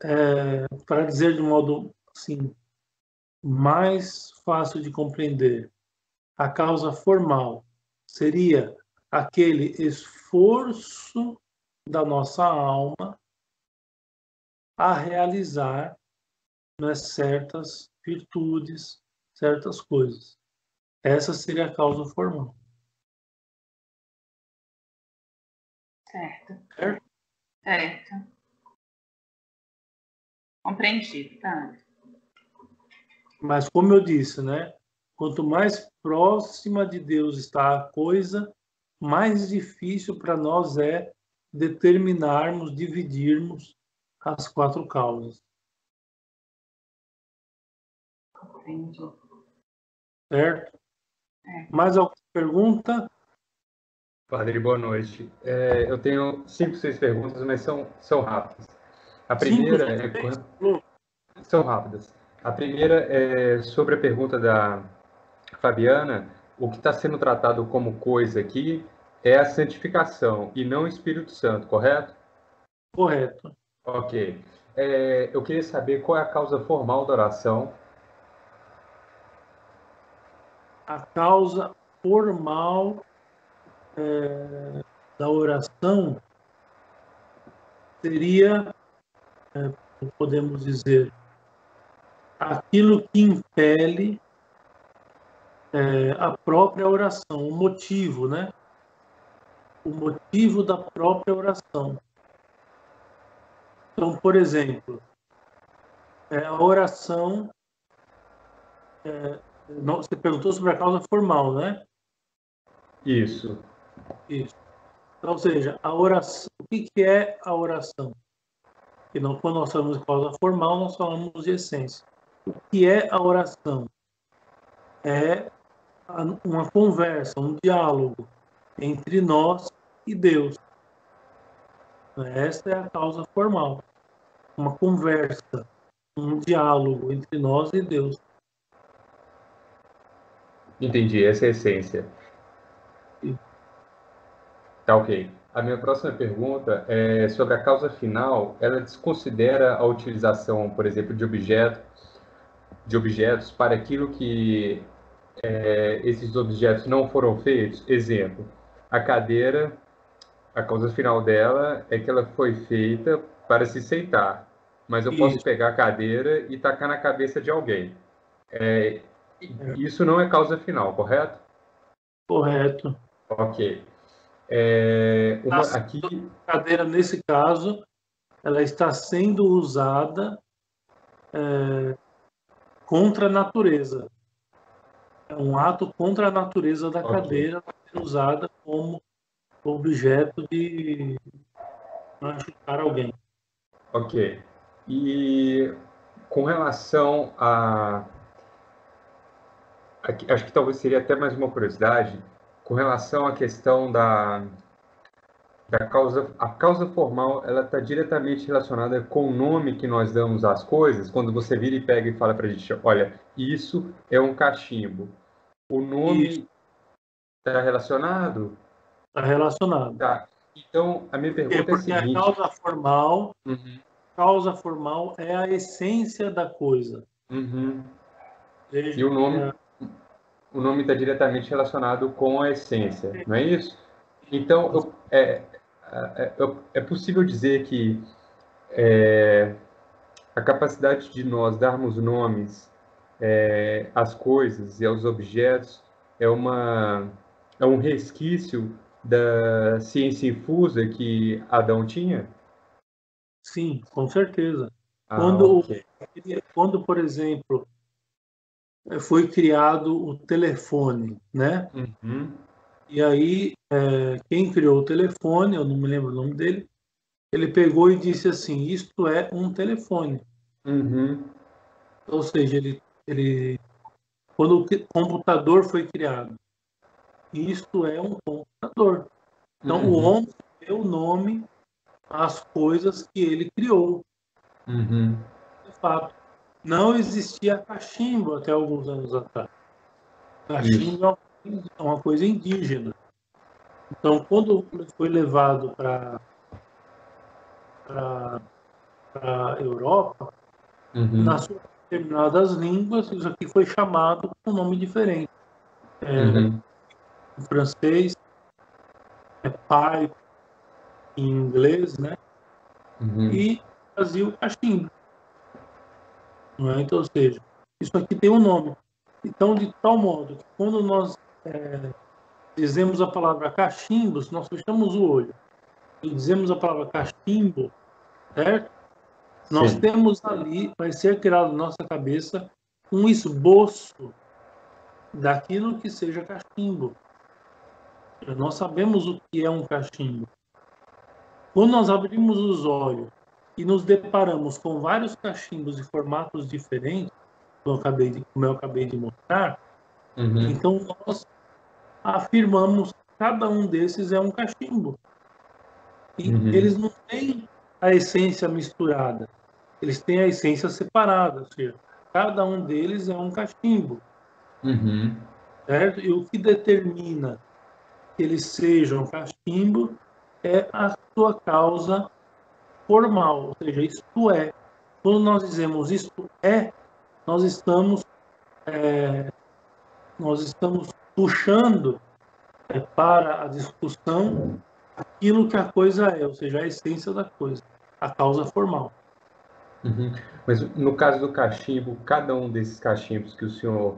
é, para dizer de modo assim, mais fácil de compreender. A causa formal seria aquele esforço da nossa alma a realizar né, certas virtudes, certas coisas. Essa seria a causa formal. Certo. Certo. certo. Compreendido, tá? Mas como eu disse, né? Quanto mais próxima de Deus está a coisa, mais difícil para nós é determinarmos, dividirmos as quatro causas. Entendi. Certo? É. Mais alguma pergunta? Padre, boa noite. É, eu tenho cinco, seis perguntas, mas são, são rápidas. A primeira cinco, é. São rápidas. A primeira é sobre a pergunta da Fabiana. O que está sendo tratado como coisa aqui é a santificação e não o Espírito Santo, correto? Correto. Ok. É, eu queria saber qual é a causa formal da oração. A causa formal é, da oração seria é, podemos dizer, aquilo que impele é, a própria oração, o motivo, né? O motivo da própria oração. Então, por exemplo, é, a oração. É, não, você perguntou sobre a causa formal, né? Isso. Isso. Então, ou seja, a oração, o que, que é a oração? Que não, quando nós falamos de causa formal, nós falamos de essência. O que é a oração? É uma conversa, um diálogo entre nós e Deus. Esta é a causa formal. Uma conversa, um diálogo entre nós e Deus. Entendi, essa é a essência. Tá ok. A minha próxima pergunta é sobre a causa final. Ela desconsidera a utilização, por exemplo, de objetos, de objetos para aquilo que é, esses objetos não foram feitos. Exemplo, a cadeira, a causa final dela é que ela foi feita para se sentar, mas eu isso. posso pegar a cadeira e tacar na cabeça de alguém. É, isso não é causa final, correto? Correto. Ok. É, uma, aqui... A cadeira, nesse caso, ela está sendo usada é, contra a natureza. É um ato contra a natureza da okay. cadeira usada como objeto de machucar alguém. Ok. E com relação a. Acho que talvez seria até mais uma curiosidade com relação à questão da, da causa, a causa formal, ela está diretamente relacionada com o nome que nós damos às coisas. Quando você vira e pega e fala para a gente, olha, isso é um cachimbo. O nome está relacionado? Está relacionado. Tá. Então, a minha pergunta é, é a seguinte... a causa formal, uhum. causa formal é a essência da coisa. Uhum. e o nome... É o nome está diretamente relacionado com a essência, não é isso? Então, eu, é, é, é, é, possível dizer que é, a capacidade de nós darmos nomes é, às coisas e aos objetos é, uma, é um resquício da ciência infusa que Adão tinha? Sim, com certeza. Ah, quando, okay. quando, por exemplo, foi criado o telefone, né? Uhum. E aí, é, quem criou o telefone, eu não me lembro o nome dele, ele pegou e disse assim: Isto é um telefone. Uhum. Ou seja, ele, ele, quando o computador foi criado, isto é um computador. Então, uhum. o homem deu nome às coisas que ele criou. Uhum. De fato não existia cachimbo até alguns anos atrás. Cachimbo Isso. É uma coisa indígena. Então, quando foi levado para a Europa, uhum. nas determinadas línguas, isso aqui foi chamado com um nome diferente. É, uhum. Em francês, é pai, em inglês, né? Uhum. E Brasil, cachimbo. É? Então, ou seja, isso aqui tem um nome. Então, de tal modo que quando nós é, dizemos a palavra cachimbo, se nós fechamos o olho e dizemos a palavra cachimbo, certo? Nós Sim. temos ali, vai ser criado na nossa cabeça um esboço daquilo que seja cachimbo. Nós sabemos o que é um cachimbo. Quando nós abrimos os olhos e nos deparamos com vários cachimbos de formatos diferentes, como eu acabei de, como eu acabei de mostrar, uhum. então nós afirmamos que cada um desses é um cachimbo. E uhum. eles não têm a essência misturada, eles têm a essência separada, ou seja, cada um deles é um cachimbo. Uhum. Certo? E o que determina que eles sejam cachimbo é a sua causa formal, ou seja, isto é. Quando nós dizemos isto é, nós estamos é, nós estamos puxando é, para a discussão aquilo que a coisa é, ou seja, a essência da coisa, a causa formal. Uhum. Mas no caso do cachimbo, cada um desses cachimbos que o senhor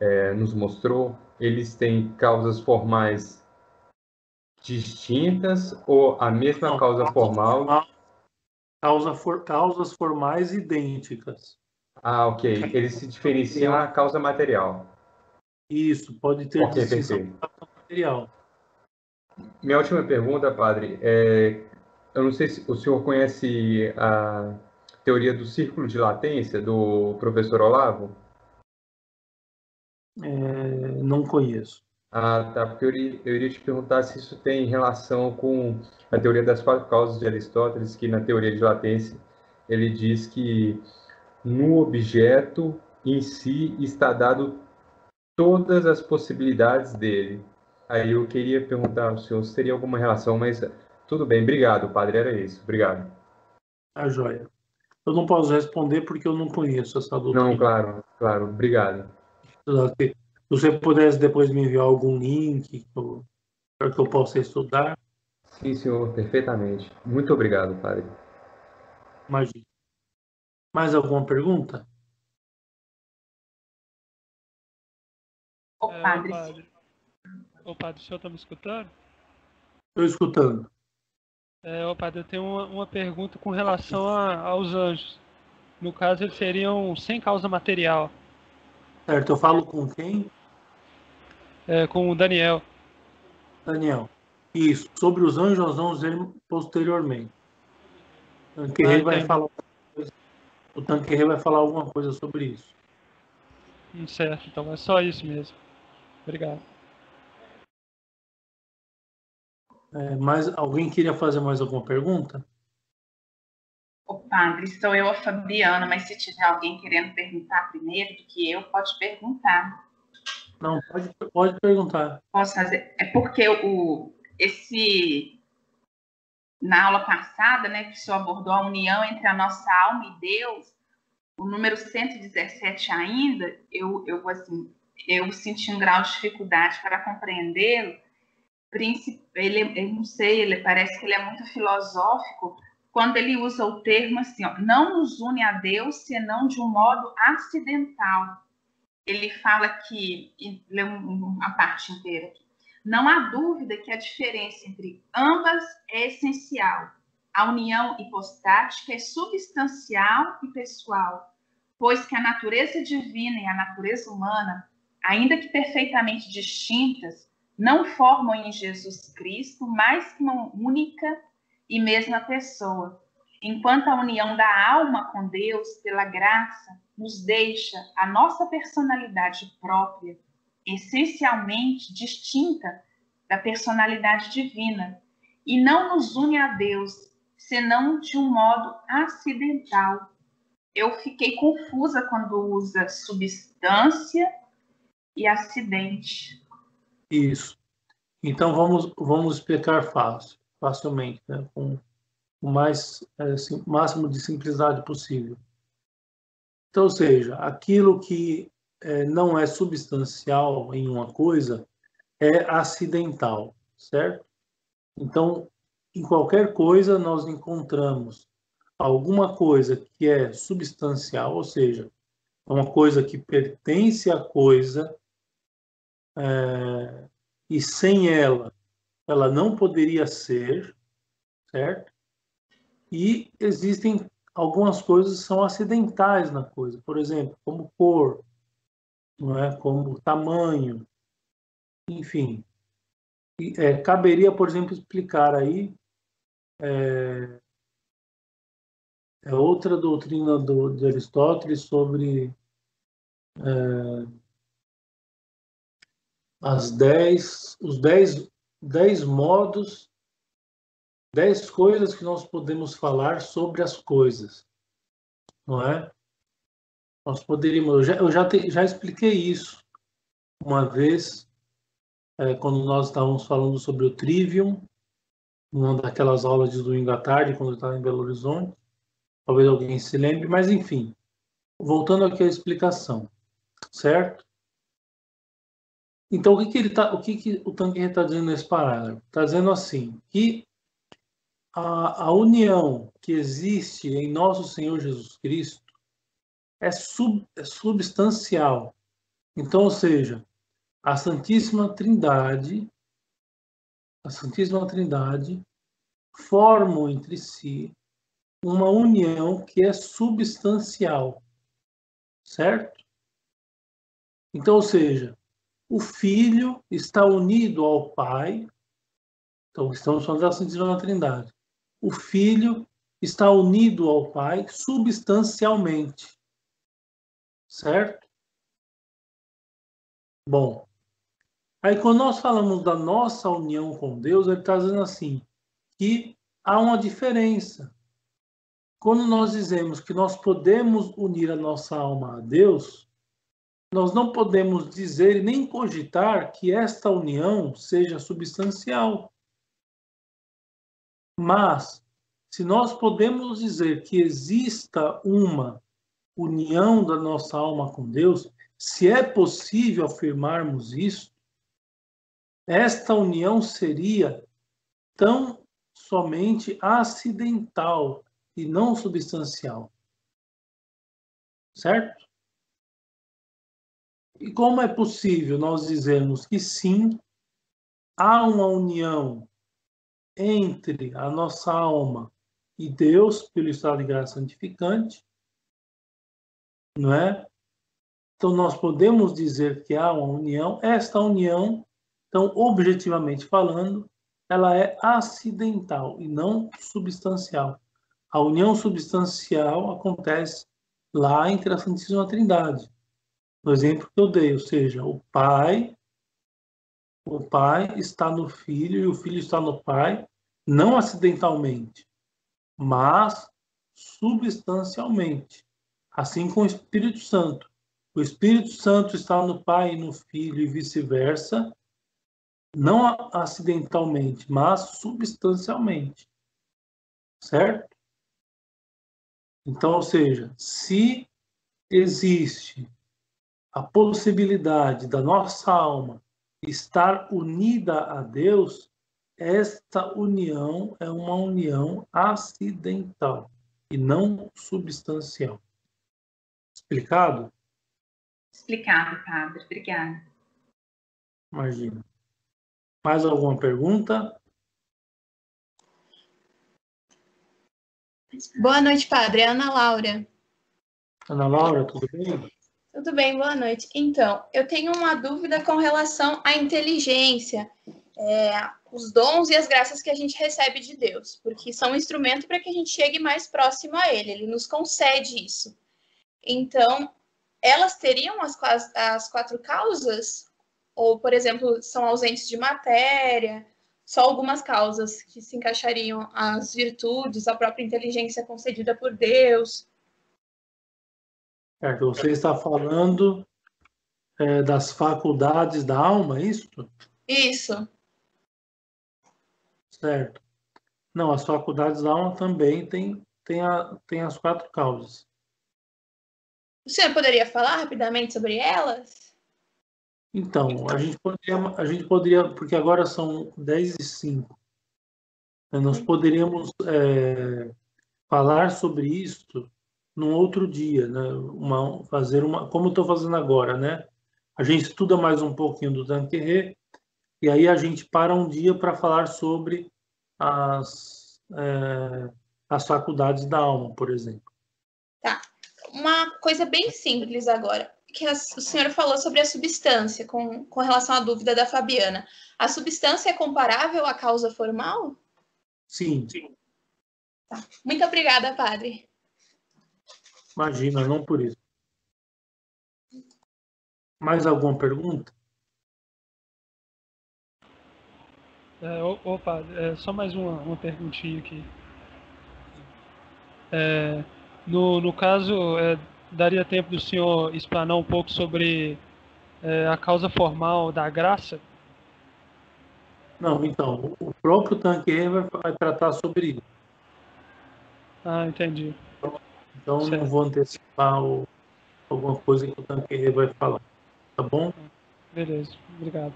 é, nos mostrou, eles têm causas formais distintas ou a mesma Não, causa formal? Causa for, causas formais idênticas. Ah, ok. Eles se diferenciam na causa material. Isso, pode ter okay, distinção material. Minha última pergunta, padre, é, eu não sei se o senhor conhece a teoria do círculo de latência do professor Olavo? É, não conheço. Ah, tá. Porque eu eu iria, te perguntar se isso tem relação com a teoria das quatro causas de Aristóteles, que na teoria de latência ele diz que no objeto em si está dado todas as possibilidades dele. Aí eu queria perguntar ao senhor se teria alguma relação, mas tudo bem, obrigado, padre, era isso. Obrigado. A joia. Eu não posso responder porque eu não conheço essa doutrina. Não, claro, claro, obrigado. Se você pudesse depois me enviar algum link para que eu possa estudar. Sim, senhor, perfeitamente. Muito obrigado, padre. Imagina. Mais alguma pergunta? O padre. É, padre. Ô, padre, o senhor está me escutando? Estou escutando. É, ô, padre, eu tenho uma, uma pergunta com relação a, aos anjos. No caso, eles seriam sem causa material. Certo, eu falo com quem? É, com o Daniel. Daniel. Isso. Sobre os anjos, nós vamos ver posteriormente. O Tanquerê ah, vai falar. O Tanquerê vai falar alguma coisa sobre isso. Hum, certo, então é só isso mesmo. Obrigado. É, mais alguém queria fazer mais alguma pergunta? O padre, sou eu a Fabiana, mas se tiver alguém querendo perguntar primeiro do que eu, pode perguntar. Não, pode, pode perguntar. Posso fazer? É porque o, esse na aula passada, né, que o senhor abordou a união entre a nossa alma e Deus, o número 117 ainda, eu, eu assim, eu senti um grau de dificuldade para compreendê-lo, ele, eu não sei, ele parece que ele é muito filosófico quando ele usa o termo assim, ó, não nos une a Deus senão de um modo acidental. Ele fala que, lê uma parte inteira aqui, não há dúvida que a diferença entre ambas é essencial. A união hipostática é substancial e pessoal, pois que a natureza divina e a natureza humana, ainda que perfeitamente distintas, não formam em Jesus Cristo mais que uma única e mesma pessoa, enquanto a união da alma com Deus, pela graça, nos deixa a nossa personalidade própria, essencialmente distinta da personalidade divina, e não nos une a Deus, senão de um modo acidental. Eu fiquei confusa quando usa substância e acidente. Isso. Então vamos vamos explicar fácil, facilmente, né? com o mais assim, máximo de simplicidade possível. Então, ou seja, aquilo que é, não é substancial em uma coisa é acidental, certo? Então, em qualquer coisa nós encontramos alguma coisa que é substancial, ou seja, uma coisa que pertence à coisa é, e sem ela, ela não poderia ser, certo? E existem algumas coisas que são acidentais na coisa, por exemplo, como cor, não é? Como tamanho, enfim. E, é, caberia, por exemplo, explicar aí é, é outra doutrina do, de Aristóteles sobre é, as dez, os dez, dez modos, dez coisas que nós podemos falar sobre as coisas, não é? Nós poderíamos, eu já, eu já, te, já expliquei isso uma vez, é, quando nós estávamos falando sobre o Trivium, numa daquelas aulas de domingo à tarde, quando eu estava em Belo Horizonte. Talvez alguém se lembre, mas enfim. Voltando aqui à explicação, certo? Então, o que, que ele tá, o que, que o Tanguy está dizendo nesse parágrafo? Está dizendo assim que a, a união que existe em nosso Senhor Jesus Cristo é, sub, é substancial. Então, ou seja, a Santíssima Trindade, a Santíssima Trindade formam entre si uma união que é substancial, certo? Então, ou seja, o Filho está unido ao Pai, então estamos falando da Santíssima Trindade. O Filho está unido ao Pai substancialmente, certo? Bom, aí quando nós falamos da nossa união com Deus, ele está dizendo assim, que há uma diferença. Quando nós dizemos que nós podemos unir a nossa alma a Deus, nós não podemos dizer nem cogitar que esta união seja substancial. Mas, se nós podemos dizer que exista uma união da nossa alma com Deus, se é possível afirmarmos isso, esta união seria tão somente acidental e não substancial. Certo? E como é possível nós dizermos que sim, há uma união entre a nossa alma e Deus pelo estado de graça santificante, não é? Então nós podemos dizer que há uma união, esta união, então objetivamente falando, ela é acidental e não substancial. A união substancial acontece lá entre a Santíssima Trindade no exemplo que eu dei, ou seja, o pai, o pai está no filho e o filho está no pai, não acidentalmente, mas substancialmente. Assim com o Espírito Santo. O Espírito Santo está no pai e no filho e vice-versa, não acidentalmente, mas substancialmente. Certo? Então, ou seja, se existe a possibilidade da nossa alma estar unida a Deus, esta união é uma união acidental e não substancial. Explicado? Explicado, padre. Obrigada. Imagina. Mais alguma pergunta? Boa noite, padre. Ana Laura. Ana Laura, tudo bem? Tudo bem, boa noite. Então, eu tenho uma dúvida com relação à inteligência, é, os dons e as graças que a gente recebe de Deus, porque são um instrumento para que a gente chegue mais próximo a Ele, Ele nos concede isso. Então, elas teriam as, as quatro causas? Ou, por exemplo, são ausentes de matéria? Só algumas causas que se encaixariam as virtudes, a própria inteligência concedida por Deus? Certo, você está falando é, das faculdades da alma, é isso? Isso. Certo. Não, as faculdades da alma também têm tem, a, tem as quatro causas. O senhor poderia falar rapidamente sobre elas? Então, a gente poderia, a gente poderia porque agora são 10 e 5. Né, nós poderíamos é, falar sobre isso num outro dia, né? Uma, fazer uma, como estou fazendo agora, né? A gente estuda mais um pouquinho do Tanquerê e aí a gente para um dia para falar sobre as, é, as faculdades da alma, por exemplo. Tá. Uma coisa bem simples agora, que a, o senhor falou sobre a substância, com, com relação à dúvida da Fabiana. A substância é comparável à causa formal? Sim. Sim. Tá. Muito obrigada, padre. Imagina, não por isso. Mais alguma pergunta? É, opa, é, só mais uma, uma perguntinha aqui. É, no, no caso, é, daria tempo do senhor explanar um pouco sobre é, a causa formal da graça? Não, então, o próprio Tanque vai, vai tratar sobre isso. Ah, entendi. Então certo. não vou antecipar o, alguma coisa que o Tanqueira vai falar. Tá bom? Beleza, obrigado.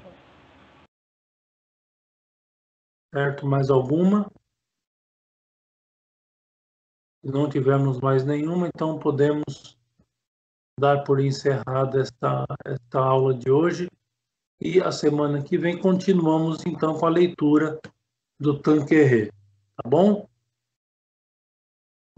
Certo, mais alguma? Se não tivermos mais nenhuma, então podemos dar por encerrada esta, esta aula de hoje. E a semana que vem continuamos então com a leitura do Tanquerê. Tá bom?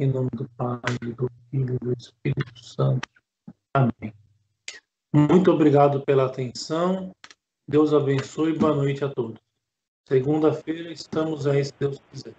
Em nome do Pai, do Filho e do Espírito Santo. Amém. Muito obrigado pela atenção. Deus abençoe e boa noite a todos. Segunda-feira estamos aí, se Deus quiser.